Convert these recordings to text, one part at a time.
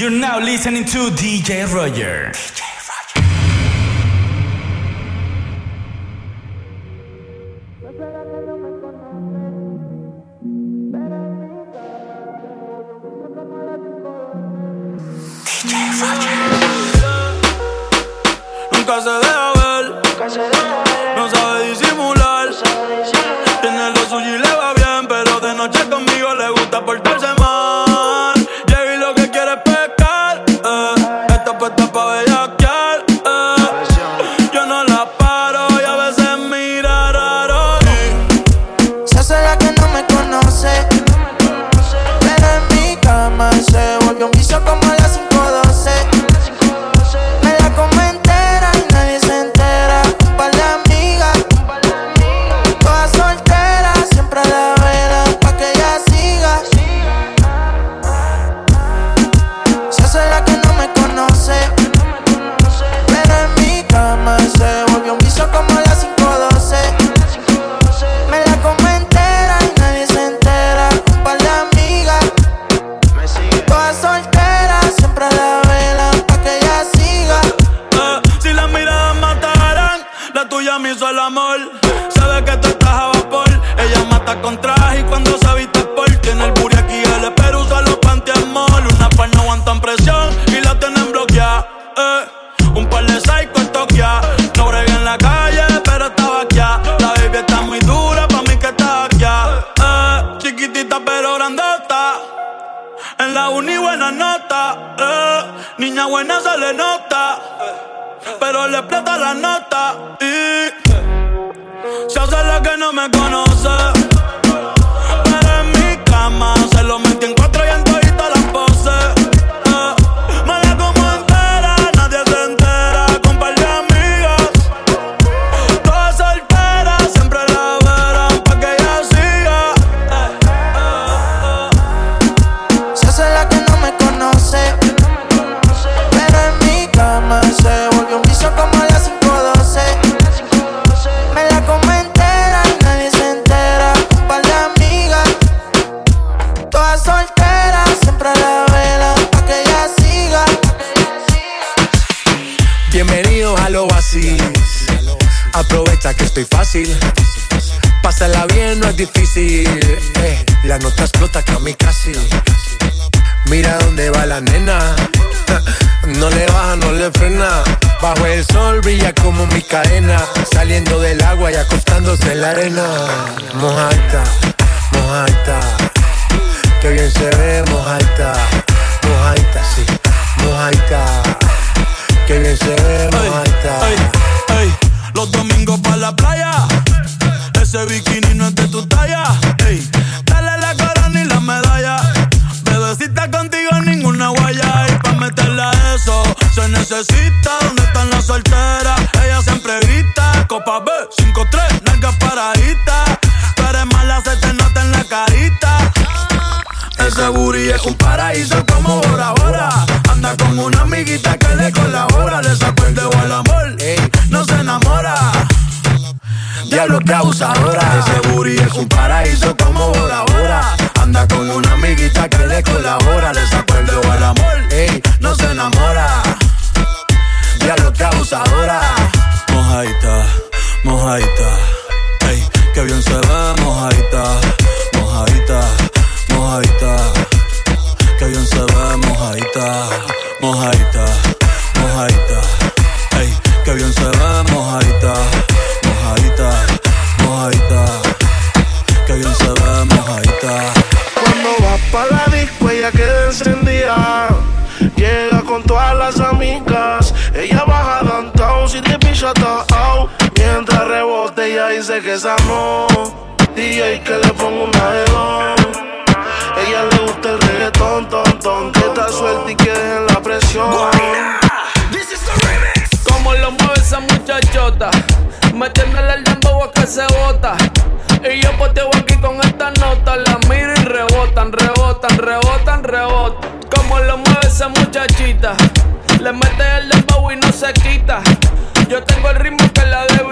You're now listening to DJ Roger. Bajo el sol brilla como mi cadena, saliendo del agua y acostándose en la arena. Mojata, mojata, que bien se ve, mojata, mojata, sí, mojata, que bien se ve, mojata. Los domingos pa' la playa, ese bikini no es de tu talla se necesita. ¿Dónde están las solteras? Ella siempre grita. Copa B, 5-3, nalga paradita. Tú eres mala, se te nota en la carita. Ese booty es un paraíso como Bora Bora. Anda con una amiguita que le colabora. Le sacó el dedo al amor, no se enamora diablo que abusadora. Ese booty es un paraíso como Bora Bora. Anda con una amiguita que le colabora, le sacó el dedo al amor, ey, no se enamora. Diablo que abusadora. Mojaita, mojaita, ey, que bien se ve, mojaita, mojaita, mojaita, que bien se ve, mojaita, mojaita. encendida. Llega con todas las amigas. Ella baja downtown si te pilla out. Mientras rebote, ella dice que esa no. DJ que le pongo una de dos. esa muchachita. Le mete el dembow y no se quita. Yo tengo el ritmo que la debo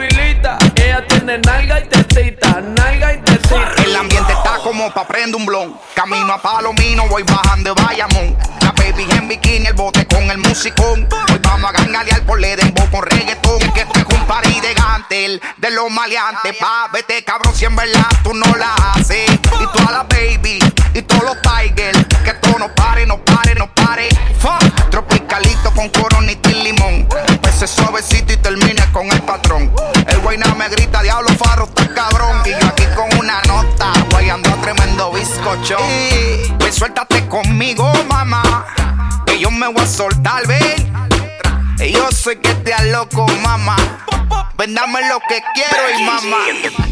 tiene nalga y tetita, nalga y tetita. El ambiente está como pa' prender un blon. Camino a Palomino, voy bajando de Bayamón. La baby en bikini, el bote con el musicón. Hoy vamos a gangalear por le dembow con reggaetón. Que este es un party de gantel, de los maleantes. Pa, vete cabrón, si en verdad tú no la haces. Y toda la baby, y todos los tigers. Que todo no pare, no pare, no pare. Tropicalito con coronita y limón. Empecé suavecito y termina con el patrón. El güey guayna me grita diablo farro, está cabrón. Y yo aquí con una nota, guayando tremendo bizcocho. Pues suéltate conmigo, mamá. Que yo me voy a soltar, ven. Yo sé que te loco, mamá. Ven, dame lo que quiero y mamá.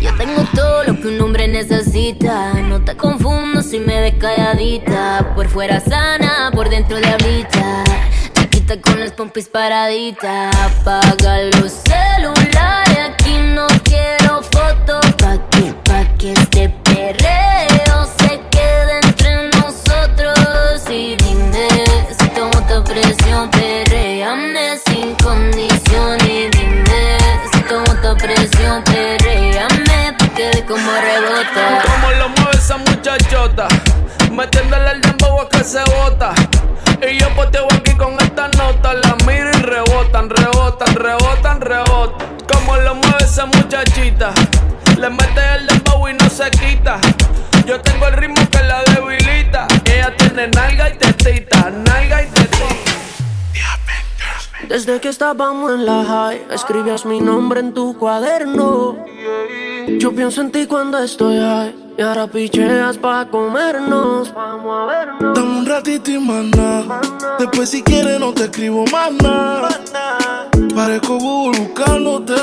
Yo tengo todo lo que un hombre necesita. No te confundo si me ves calladita. Por fuera sana, por dentro de ahorita. Chiquita con las pompis paraditas. Apaga los celulares. Aquí no quiero fotos. Pa' que, pa' que este perreo se quede entre nosotros. Y dime si tomo tu presión, perreame sin condición. Y dime si tomo tu presión, perreame pa' que de como rebota. Como lo mueve esa muchachota, metiéndole el dembow a que se bota. Y yo poteo aquí con esta nota, la miro rebotan, rebotan, rebotan, rebotan. Como lo mueve esa muchachita, le mete el dembow y no se quita. Yo tengo el ritmo que la debilita. Ella tiene nalga y tetita, nalga y tetita. Desde que estábamos en la high, escribías mi nombre en tu cuaderno. Yo pienso en ti cuando estoy high. Y ahora picheas pa' comernos. Vamos a vernos. Dame un ratito y mana. Después si quieres no te escribo nada. Parezco Google buscándote.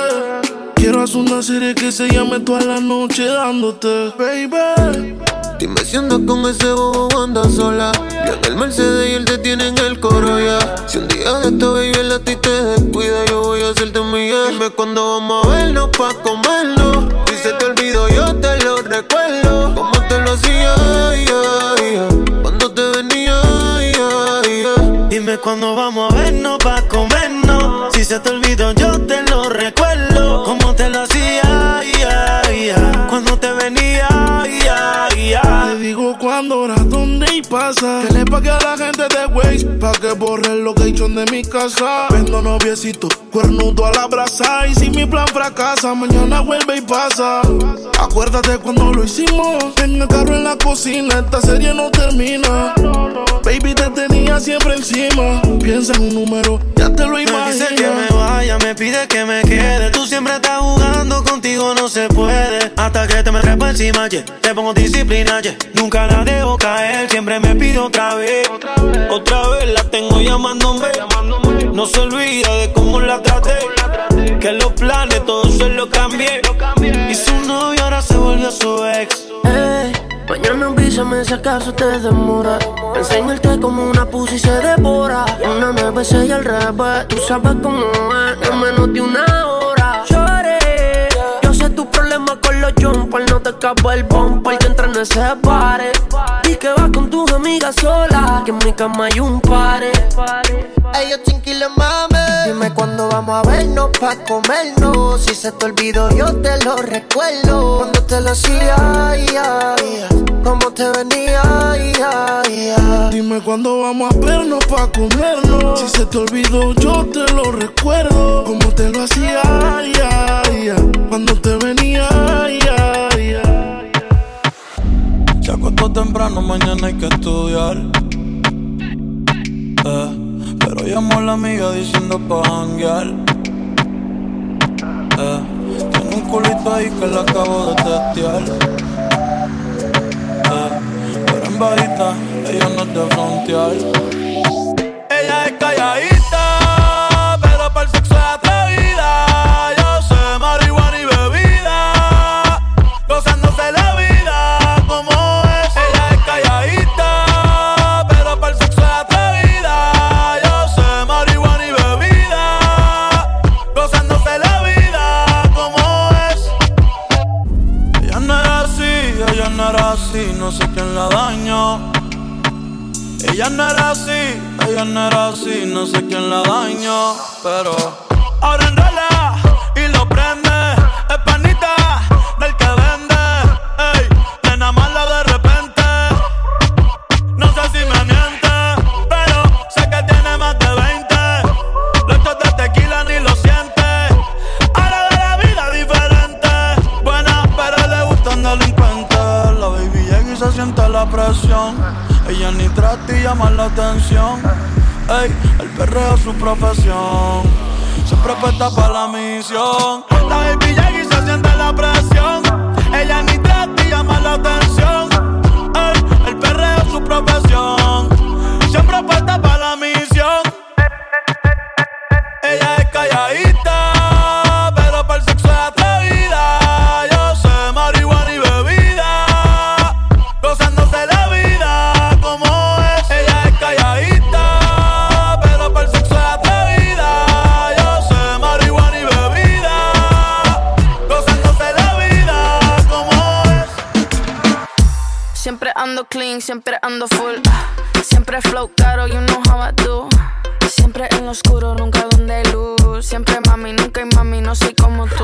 Quiero hacer una serie que se llame toda la noche dándote, baby. Dime si andas con ese bobo o andas sola. Yo en el Mercedes y él te tiene en el coro ya. Si un día de esto baby él a te descuida, yo voy a hacerte mía. Dime cuándo vamos a vernos pa' comernos. Si se te olvidó, yo te lo recuerdo. Como te lo hacía, ya, ya. cuando te venía, ya. Dime cuándo vamos a vernos pa' comernos. Si se te olvidó, yo pasa. Que le pague a la gente de Waze pa' que borre el location de mi casa. Vendo noviecito, cuernudo a la brasa. Y si mi plan fracasa, mañana vuelve y pasa. Acuérdate cuando lo hicimos. En el carro en la cocina, esta serie no termina. Baby, te tenía siempre encima. Piensa en un número, ya te lo Me imaginas. dice que me vaya, me pide que me quede. Tú siempre estás jugando, contigo no se puede. Hasta que te me trepo encima, yeah. te pongo disciplina, yeah. Nunca la dejo caer, siempre me pide otra vez. Otra vez la tengo llamándome. No se olvida de cómo la traté. Que los planes todos se los cambié. Y su novio ahora se volvió su ex. Ey, mañana avísame si acaso te demora. Enseñarte como una pussy se devora. Una nueve y al revés. Tú sabes cómo es, en menos de una hora. Los jumpers. No te escapa el bumper que entra en ese pare. Y que vas con tus amigas solas. Que en mi cama hay un pare. Ellos chinquiles mame. Dime cuándo vamos a vernos pa' comernos. Si se te olvidó, yo te lo recuerdo. Cuando te lo hacía, ya, ya. Cómo te venía, ya, ya. Dime cuándo vamos a vernos pa' comernos. Si se te olvidó, yo te lo recuerdo. Como te lo hacía, ya, ya. Cuando te venía, ya, ya. Se acostó temprano, mañana hay que estudiar. Eh, llamó la amiga diciendo pa' janguear. Eh, tiene un culito ahí que la acabo de testear. Eh, pero en bajita, ella no es de frontear. Ella es calladita, así, no sé quién la dañó, pero su profesión. Siempre apuesta para la misión siempre ando full. Ah. Siempre flow caro, you know how I do. Siempre en lo oscuro, nunca donde luz. Siempre mami, nunca hay mami, no soy como tú.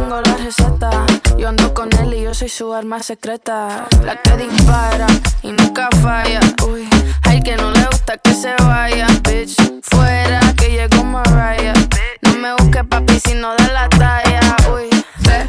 tengo la receta. Yo ando con él y yo soy su arma secreta. La que dispara y nunca falla. Uy, hay que no le gusta que se vaya. Bitch, fuera que llegó Mariah. No me busque papi si no de la talla. Uy, tres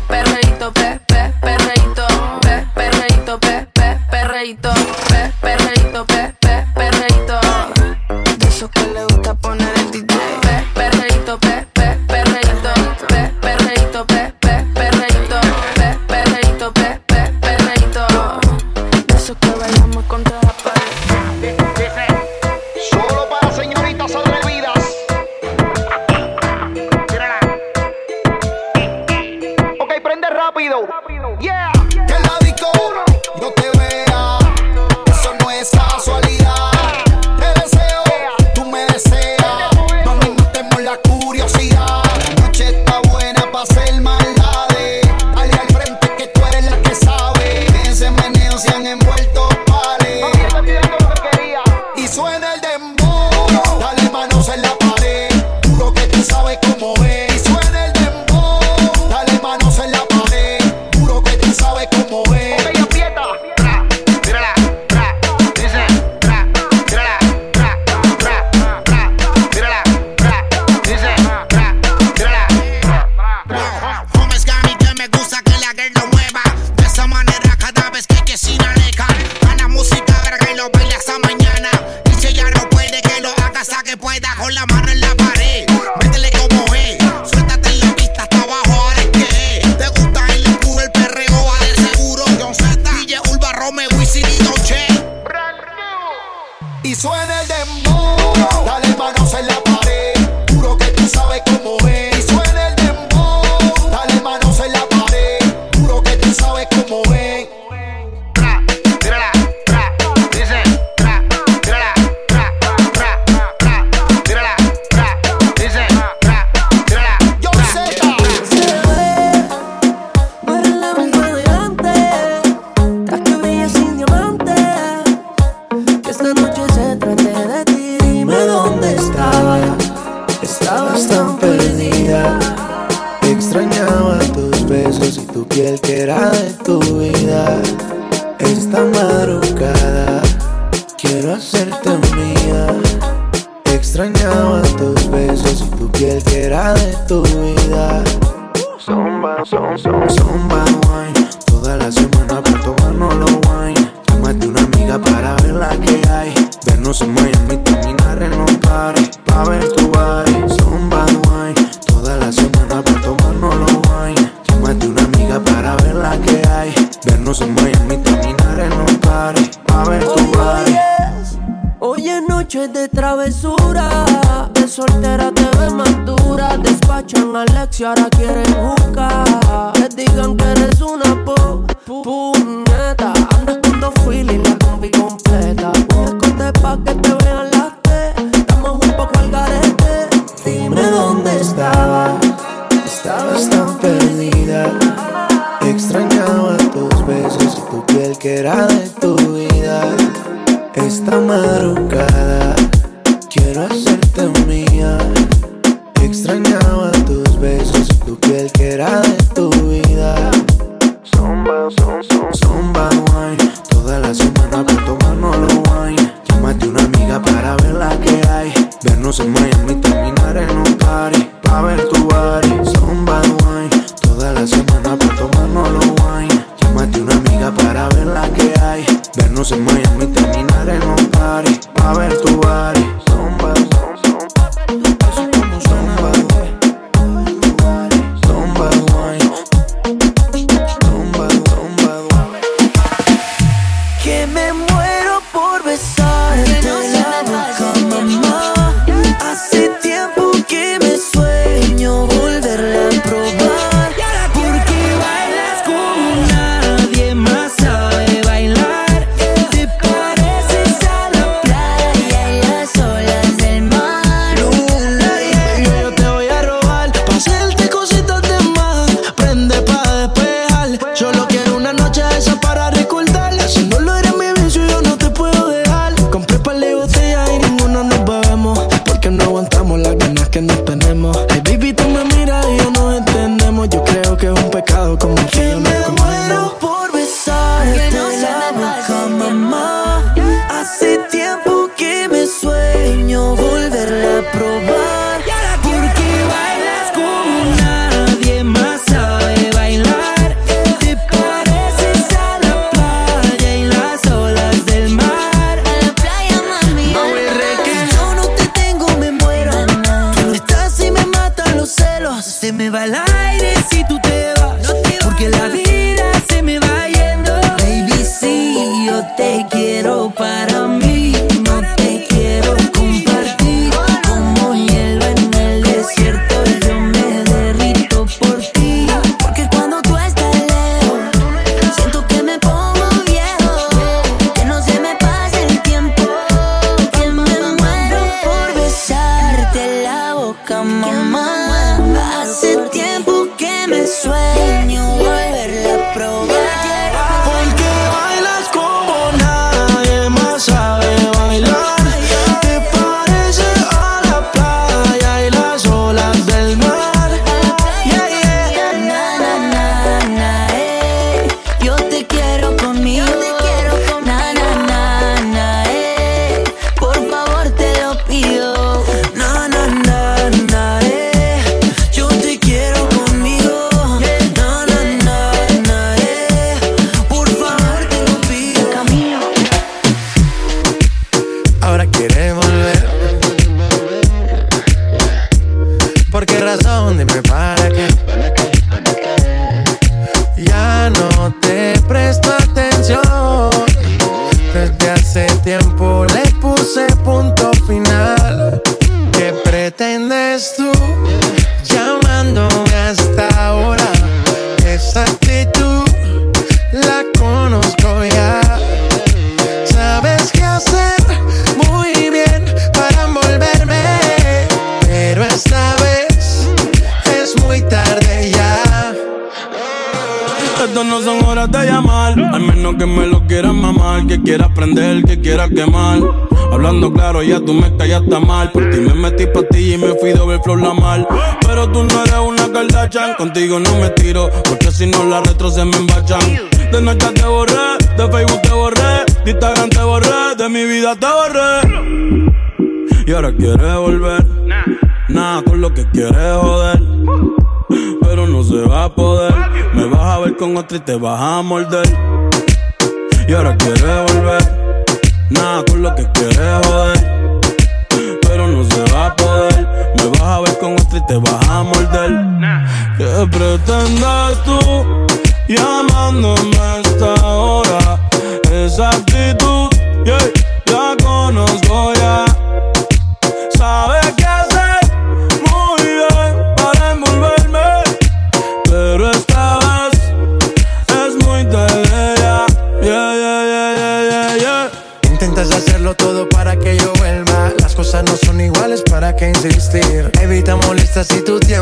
Toda la semana para tomarnos los wine. Llámate una amiga para ver la que hay. Vernos en Miami y te vas a morder.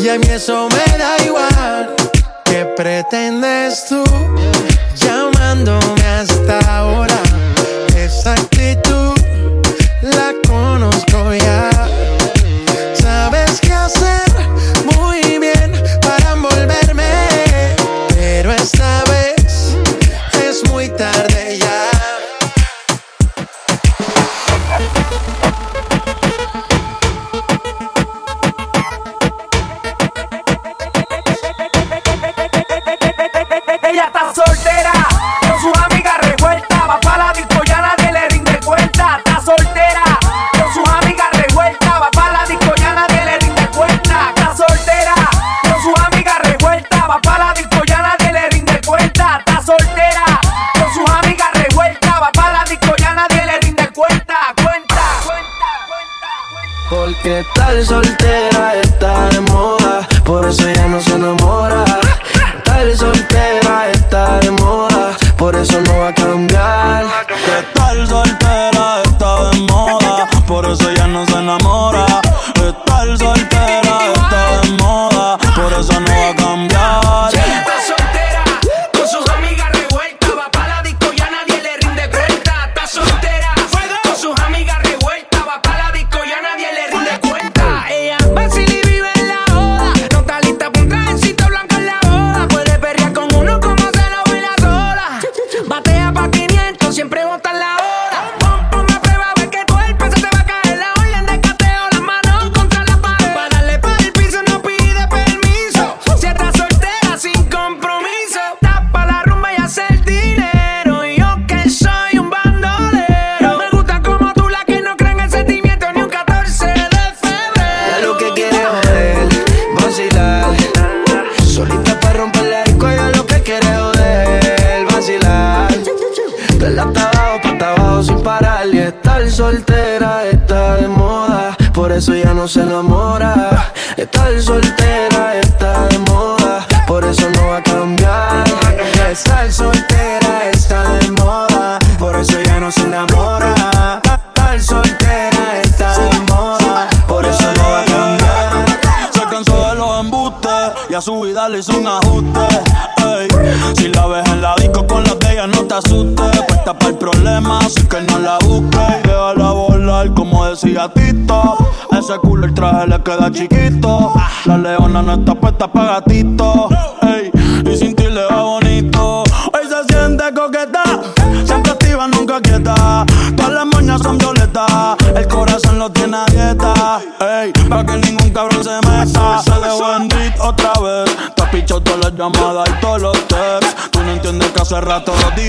y a mí eso me da igual. ¿Qué pretendes tú llamándome hasta ahora?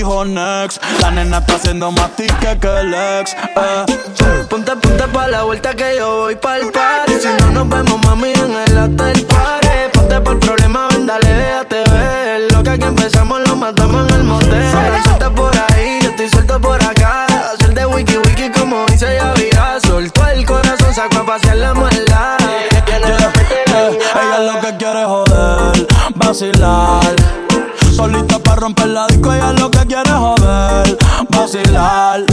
dijo next. La nena está haciendo más tica que el ex. Eh. Ponte, ponte pa' la vuelta que yo voy pa'l party. Si no nos vemos, mami, en el hotel party. Ponte pa' el problema, ven, dale, déjate ver. Lo que empezamos lo matamos en el motel. Ahora suelta por ahí, yo estoy suelto por acá. Hacer de wiki wiki como dice ya vida. Soltó el corazón, sacó a pasear la maldad. Yeah. Eh, ella lo que quiere joder, vacilar Solita para romper la disco, ella lo que quiere joder, vacilar.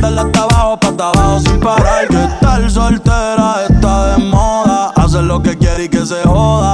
Dale hasta abajo, para abajo sin parar. Que tal soltera está de moda. Hace lo que quiere y que se joda.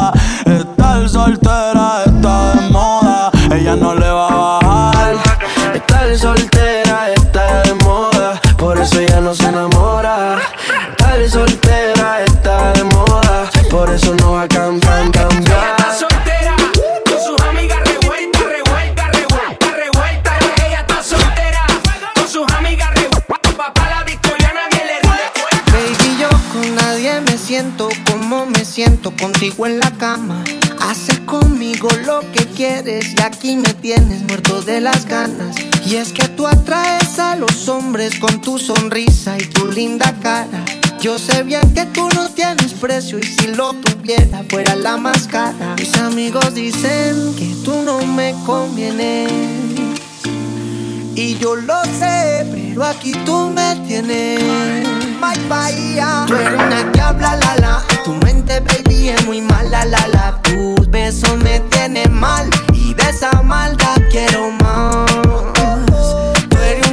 Y es que tú atraes a los hombres con tu sonrisa y tu linda cara. Yo sé bien que tú no tienes precio y si lo tuviera fuera la más cara. Mis amigos dicen que tú no me convienes. Y yo lo sé, pero aquí tú me tienes. My bahía. Tú eres una que. Tu mente, baby, es muy mala la. Tus besos me tienen mal. Y de esa maldad quiero más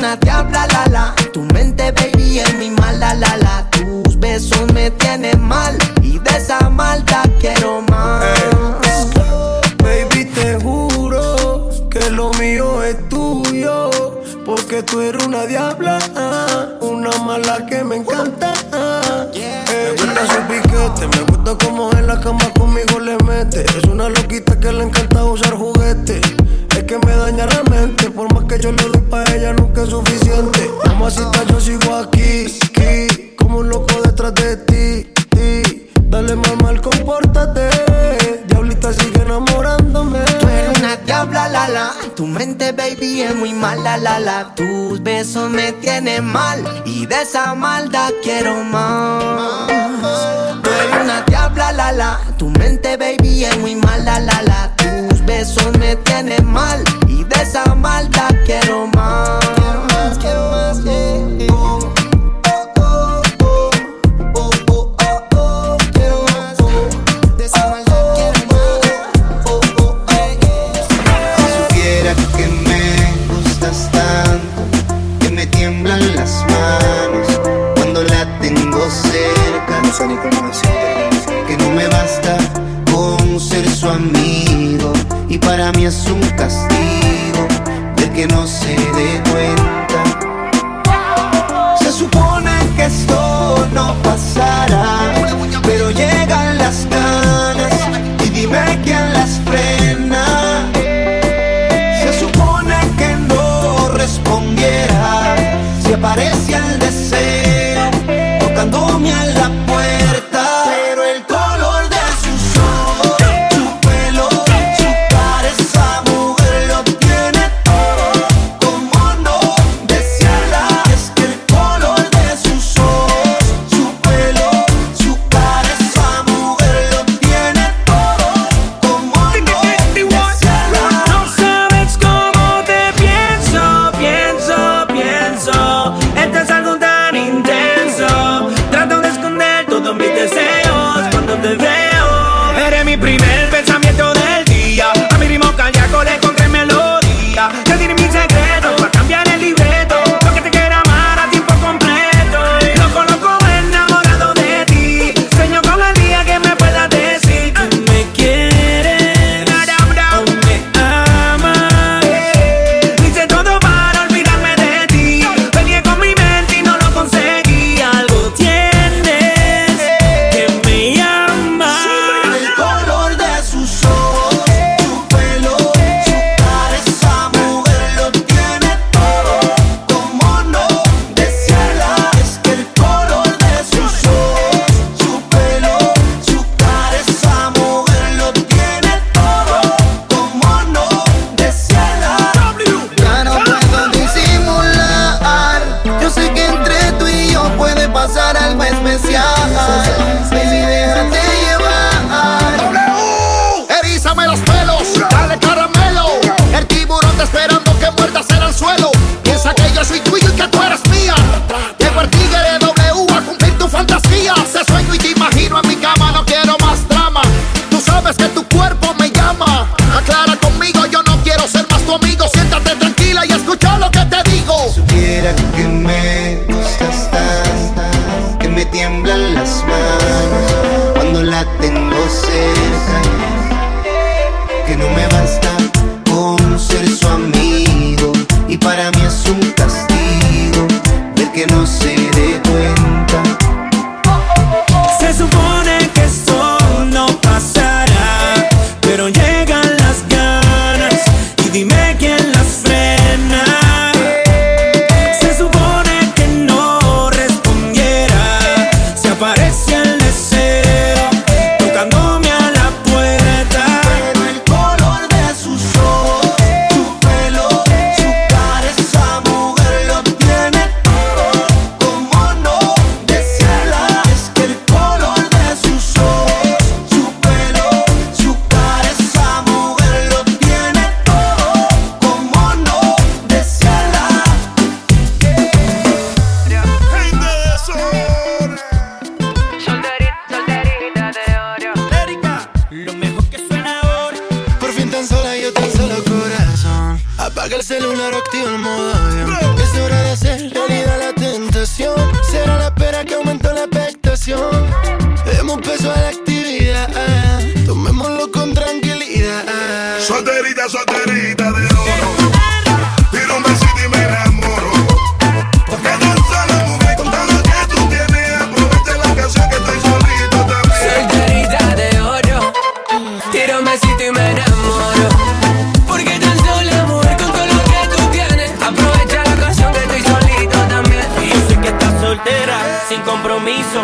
una diabla, la la. Tu mente, baby, es mi mala, la la. Tus besos me tienen mal y de esa maldad quiero más. Eh, baby, te juro que lo mío es tuyo. Porque tú eres una diabla, una mala que me encanta. Eh, me gusta su piquete, me gusta como en la cama conmigo le mete. Es una loquita que le encanta usar juguetes. es suficiente. Mamacita, yo sigo aquí, aquí, como un loco detrás de ti, ti. Dale mamá, compórtate. Diablita sigue enamorándome. Tú eres una diabla, la la. Tu mente, baby, es muy mala, la la. Tus besos me tienen mal y de esa maldad quiero más. Tú eres una diabla, la la. Tu mente, baby, es muy mala, la la. Tus besos me tienen mal sin compromiso.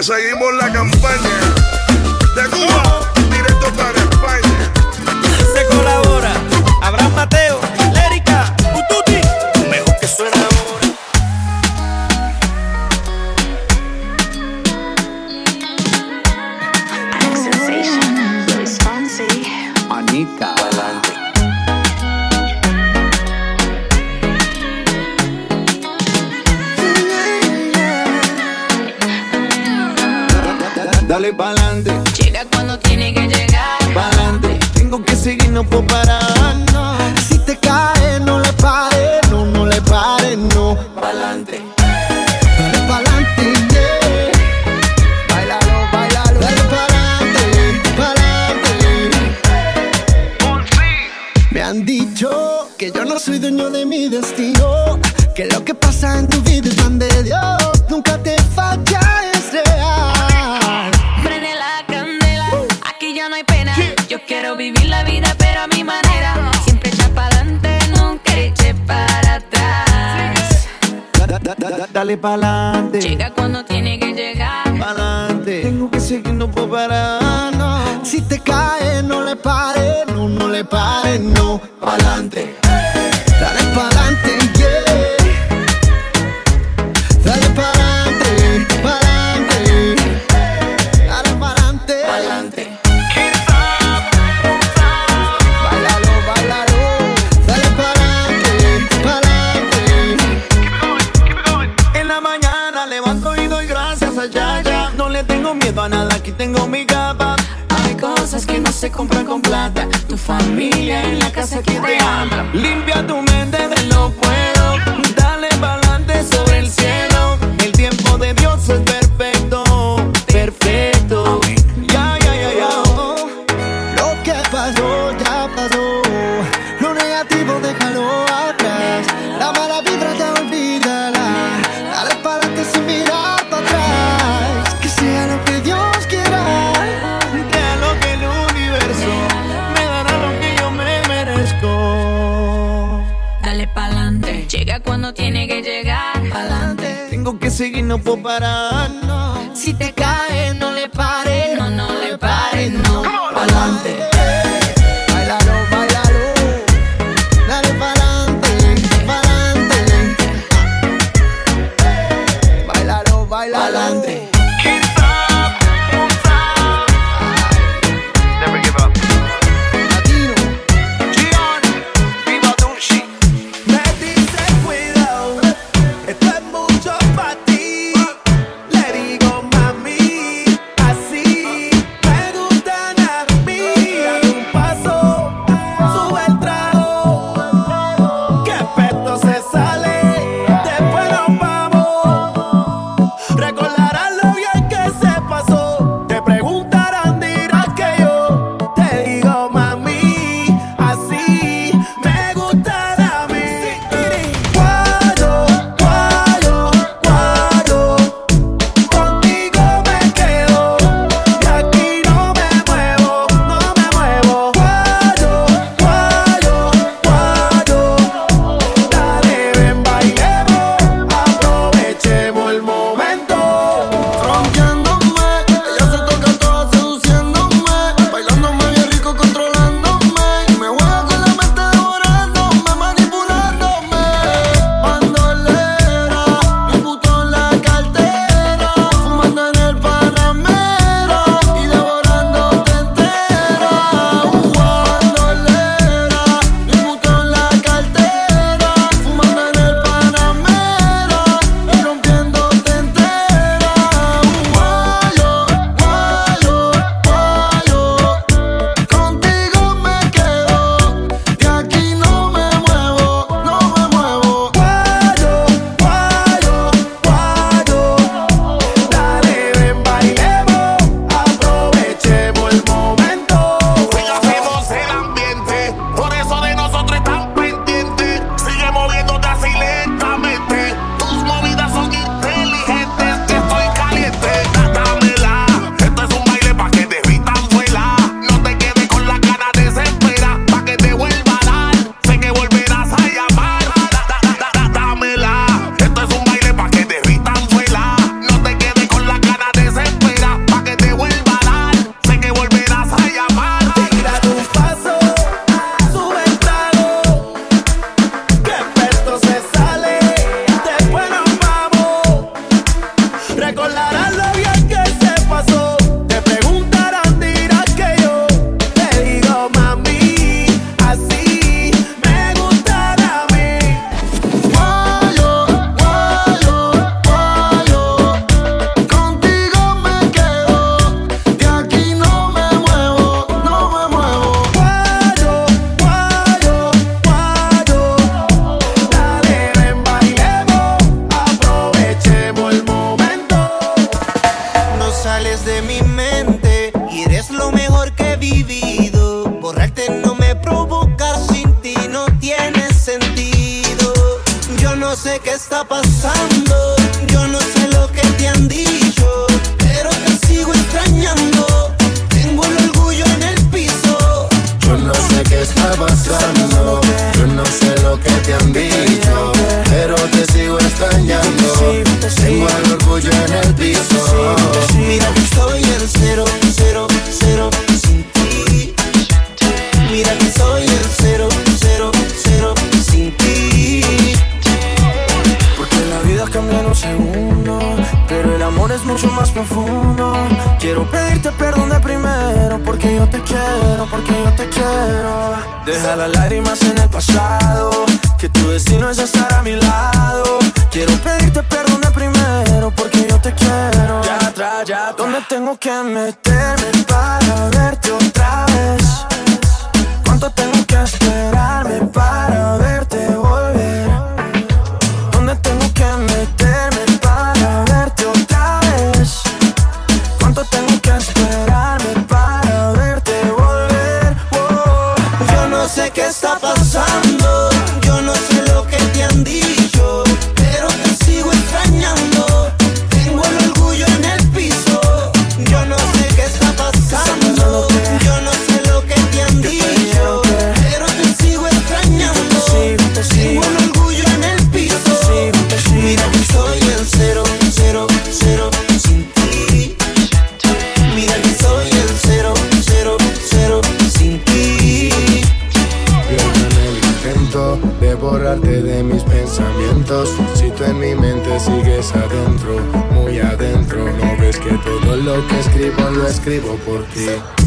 que seguimos la campaña. De Cuba, directo para pa'lante. seguir, no puedo parar. No. Si te caes, no Quiero pedirte perdón de primero porque yo te quiero. Ya atrás, ya atrás. ¿Dónde tengo que meterme para verte? Escribo por ti.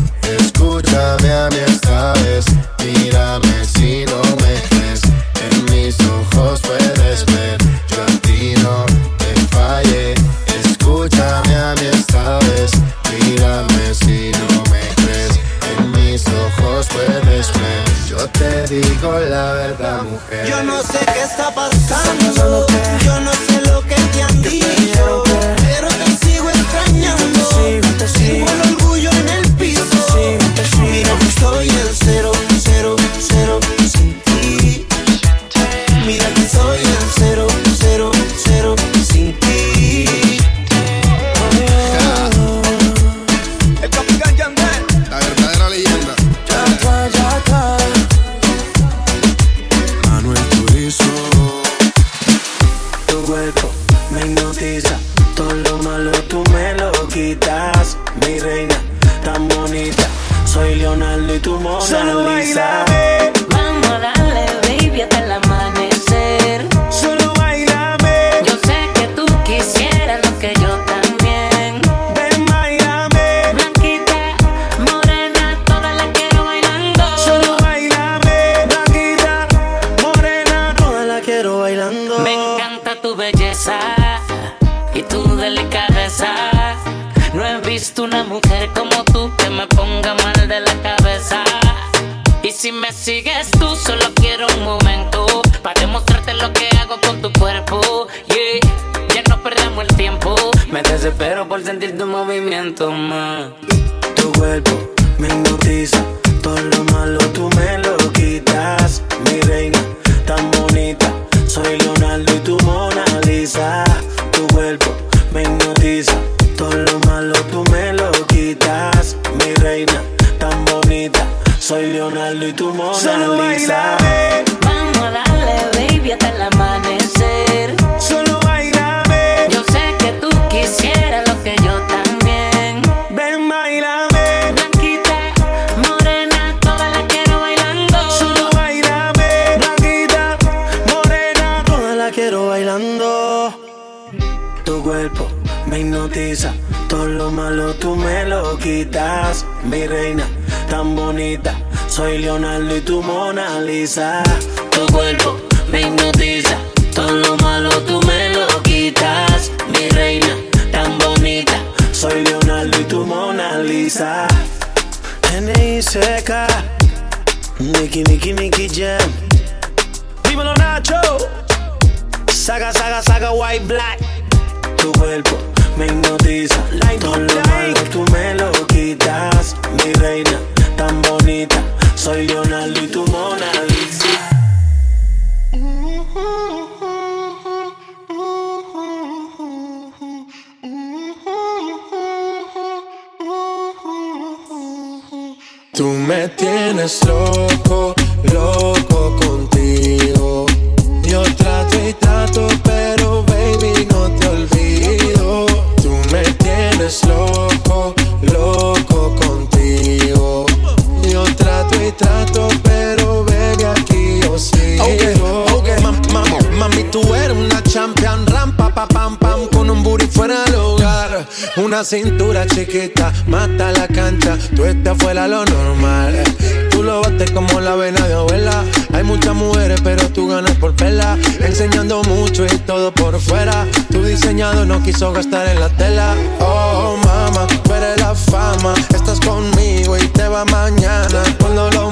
Cintura chiquita, mata la cancha, tú estás fuera lo normal. Tú lo bates como la vena de abuela. Hay muchas mujeres, pero tú ganas por pela. Enseñando mucho y todo por fuera. Tu diseñado no quiso gastar en la tela. Oh, mama, tú la fama. Estás conmigo y te va mañana. Cuando lo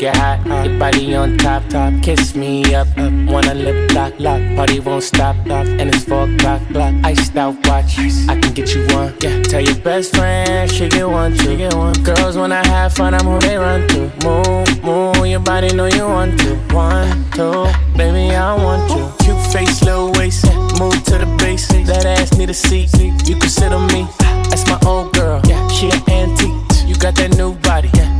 make it hot. Your body on top, top. Kiss me up, up. Wanna lip lock, lock. Party won't stop, lock. And it's four o'clock, block. Iced out watch. I can get you one. Yeah. Tell your best friend she get one, she get one. Girls when I have fun, I'm who they run to. Move, move. Your body know you want to. One, two, baby I want you. Cute face, little waist. Move to the base. That ass need a seat. You can sit on me. That's my old girl. Yeah. She an antique. You got that new body. Yeah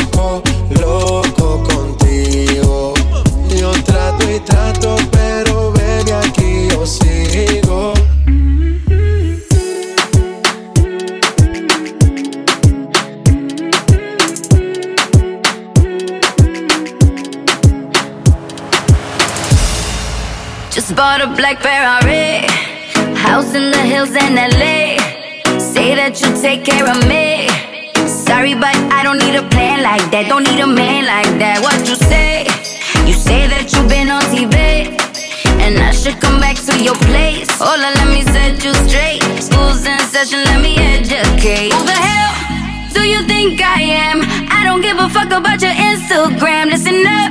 black Ferrari. House in the hills in LA. Say that you take care of me. Sorry, but I don't need a plan like that. Don't need a man like that. What you say? You say that you've been on TV. And I should come back to your place. Hola, let me set you straight. School's in session, let me educate. Who the hell do you think I am? I don't give a fuck about your Instagram. Listen up,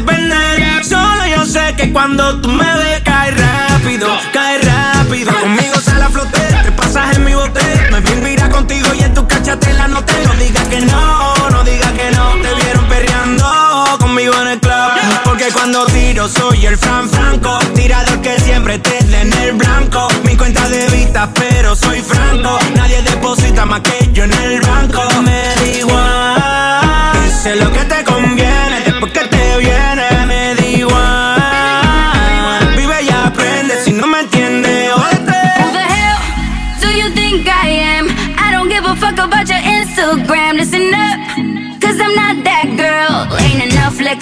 La. Solo yo sé que cuando tú me ves, cae rápido, cae rápido. Conmigo sale a flote, te pasas en mi bote. Me vi mira contigo y en tu no te No digas que no, no digas que no. Te vieron perreando conmigo en el club. Porque cuando tiro soy el Fran Franco. Tirador que siempre te en el blanco. Mi cuenta de vista, pero soy franco. Nadie deposita más que yo en el banco.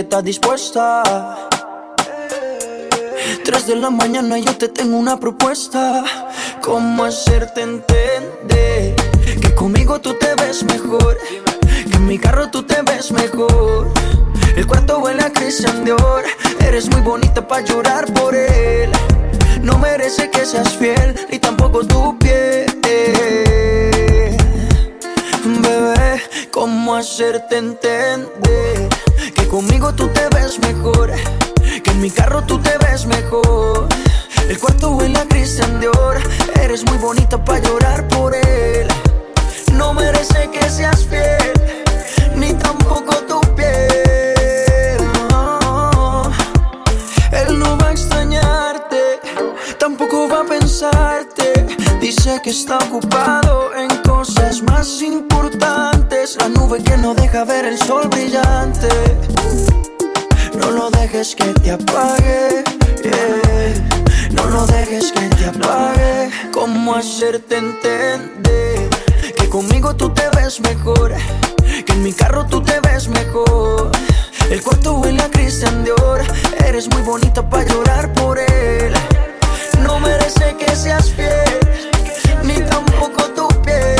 Que está dispuesta. Tres de la mañana yo te tengo una propuesta. ¿Cómo hacerte entender que conmigo tú te ves mejor? Que en mi carro tú te ves mejor. El cuarto huele a Christian Dior. Eres muy bonita para llorar por él. No merece que seas fiel, ni tampoco tu piel. Bebé, ¿cómo hacerte entender? Conmigo tú te ves mejor. Que en mi carro tú te ves mejor. El cuarto huele a Christian Dior. Eres muy bonita para llorar por él. No merece que seas fiel, ni tampoco tu piel. No. Él no va a extrañarte, tampoco va a pensarte. Dice que está ocupado en cosas más importantes es la nube que no deja ver el sol brillante. No lo dejes que te apague. No lo dejes que te apague. ¿Cómo hacerte entender que conmigo tú te ves mejor? Que en mi carro tú te ves mejor. El cuarto huele a de Dior. Eres muy bonita para llorar por él. No merece que seas fiel, ni tampoco tu piel.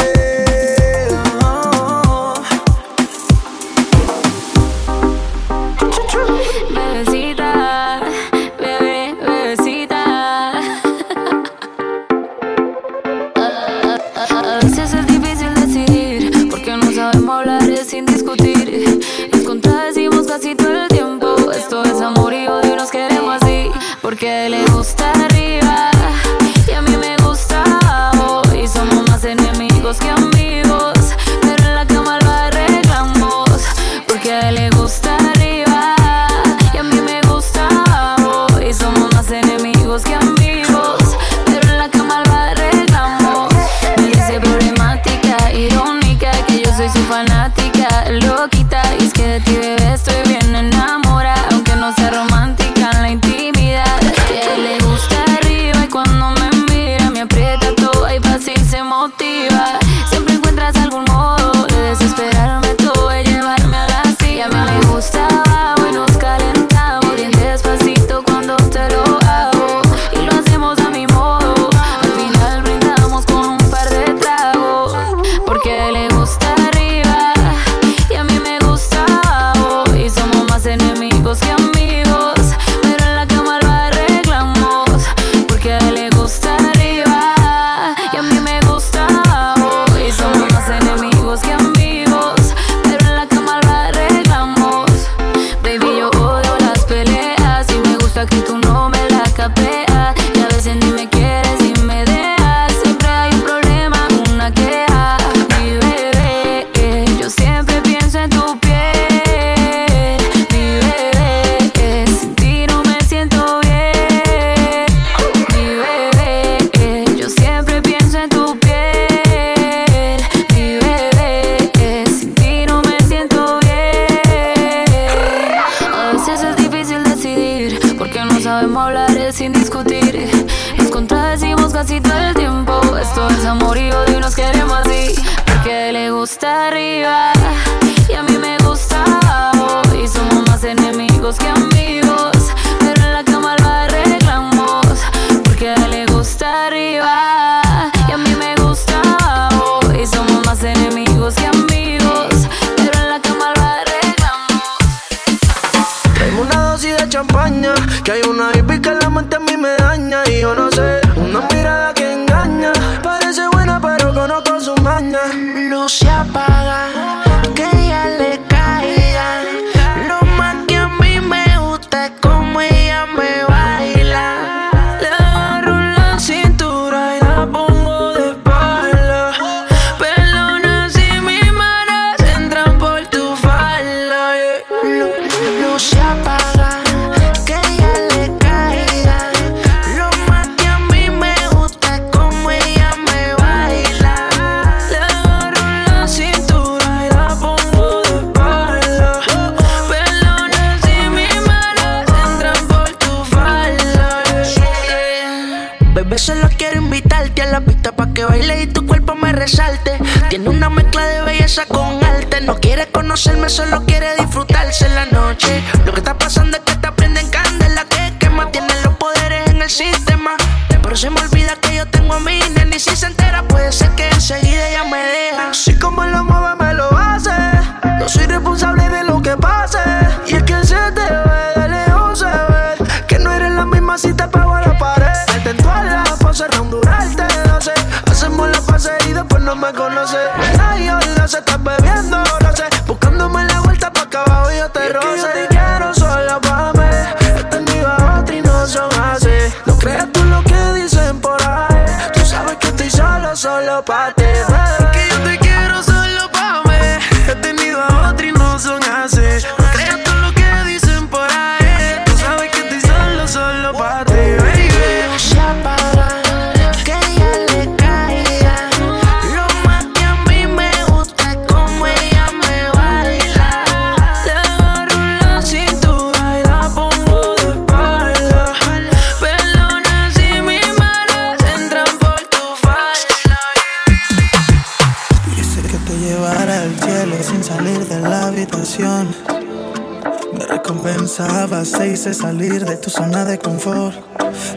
ella hice salir de tu zona de confort.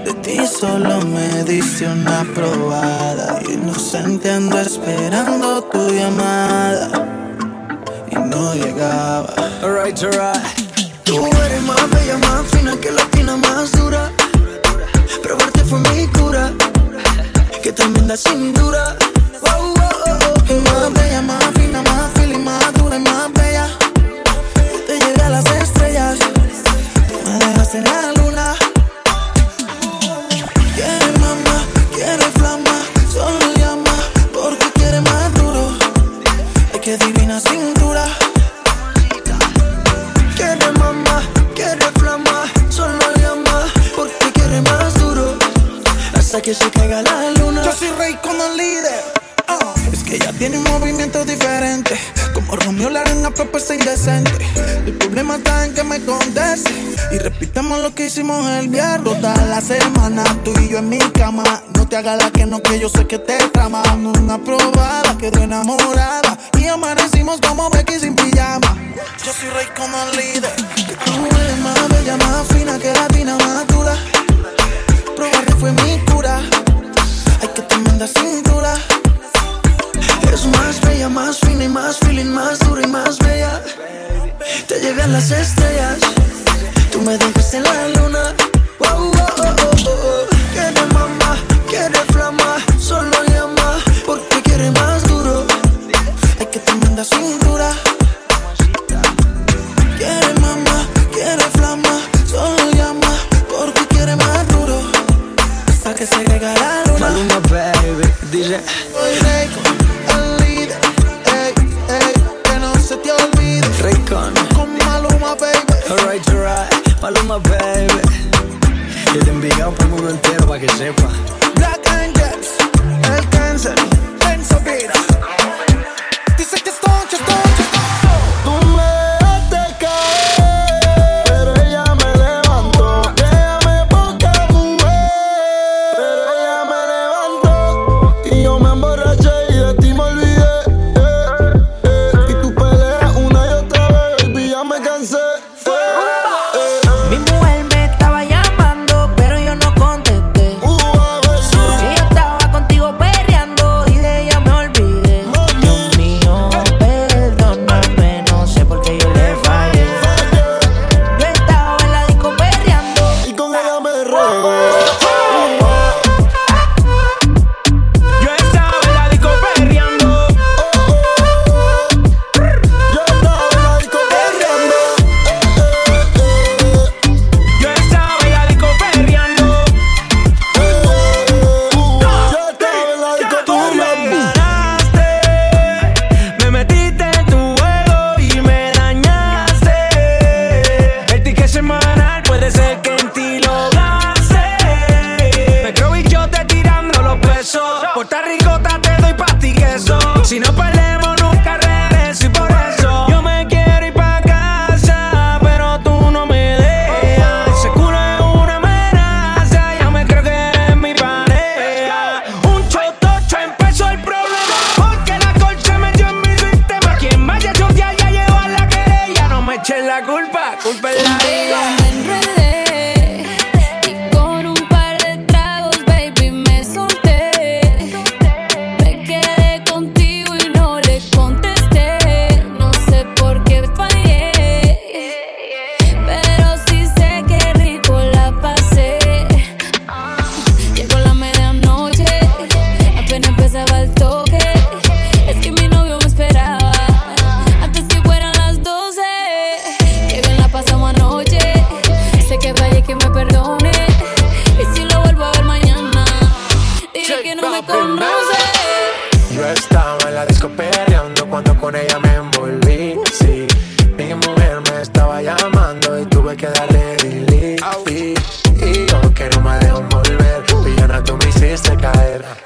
De ti solo me diste una probada. Inocente ando esperando tu llamada. Y no llegaba. Alright, alright. Tú eres más bella, más fina que la espina más dura. Probarte fue mi cura. Tremenda cintura. Wow, wow, que hicimos el viernes. Toda la semana, tú y yo en mi cama. No te hagas la que no, que yo sé que te trama. Una probada, quedó enamorada. Y amanecimos como Becky sin pijama. Yo soy rey como el líder. Tú eres más bella, más fina que la tina más dura. Probarte fue mi cura. Ay, que tremenda cintura. Es más bella, más fina y más feeling, más dura y más bella. Te llevé a las estrellas. Tú me dejaste en la luna. Wow, oh, oh, oh, oh. Quiere mamá, quiere flama, solo llama porque quiere más duro. Ay, que tremenda cintura. Quiere mamá, quiere flama, solo llama porque quiere más duro. Hasta que se caiga la luna. Maluma, baby, DJ. Por el mundo entero para que sepa.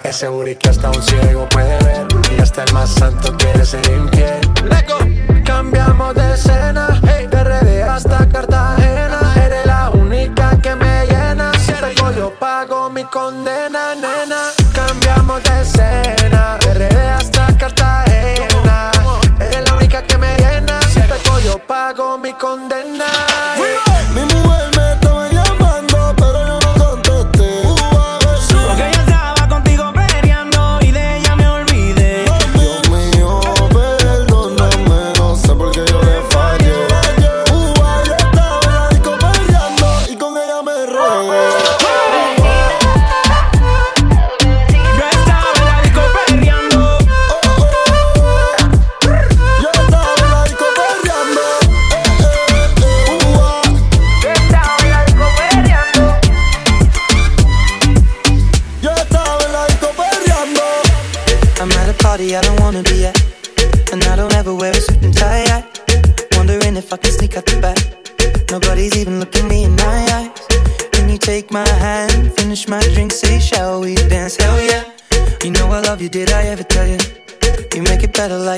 Ese booty que hasta un ciego puede ver. Y hasta el más santo quiere ser infiel. Cambiamos de escena, hey, de RD hasta Cartagena. You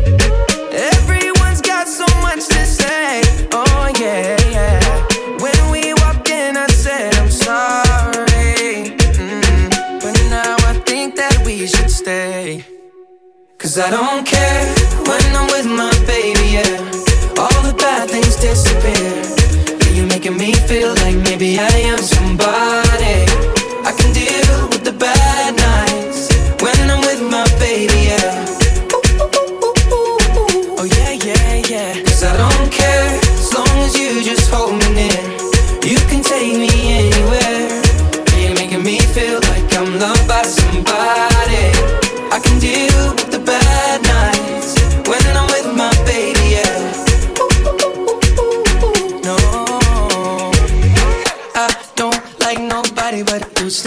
Cause I don't care when I'm with my baby, yeah. All the bad things disappear. Yeah, You're making me feel like maybe I am somebody. I can deal with the bad nights when I'm with my baby, yeah. Oh yeah, yeah, yeah. Cause I don't care as long as you just hold me near. You can take me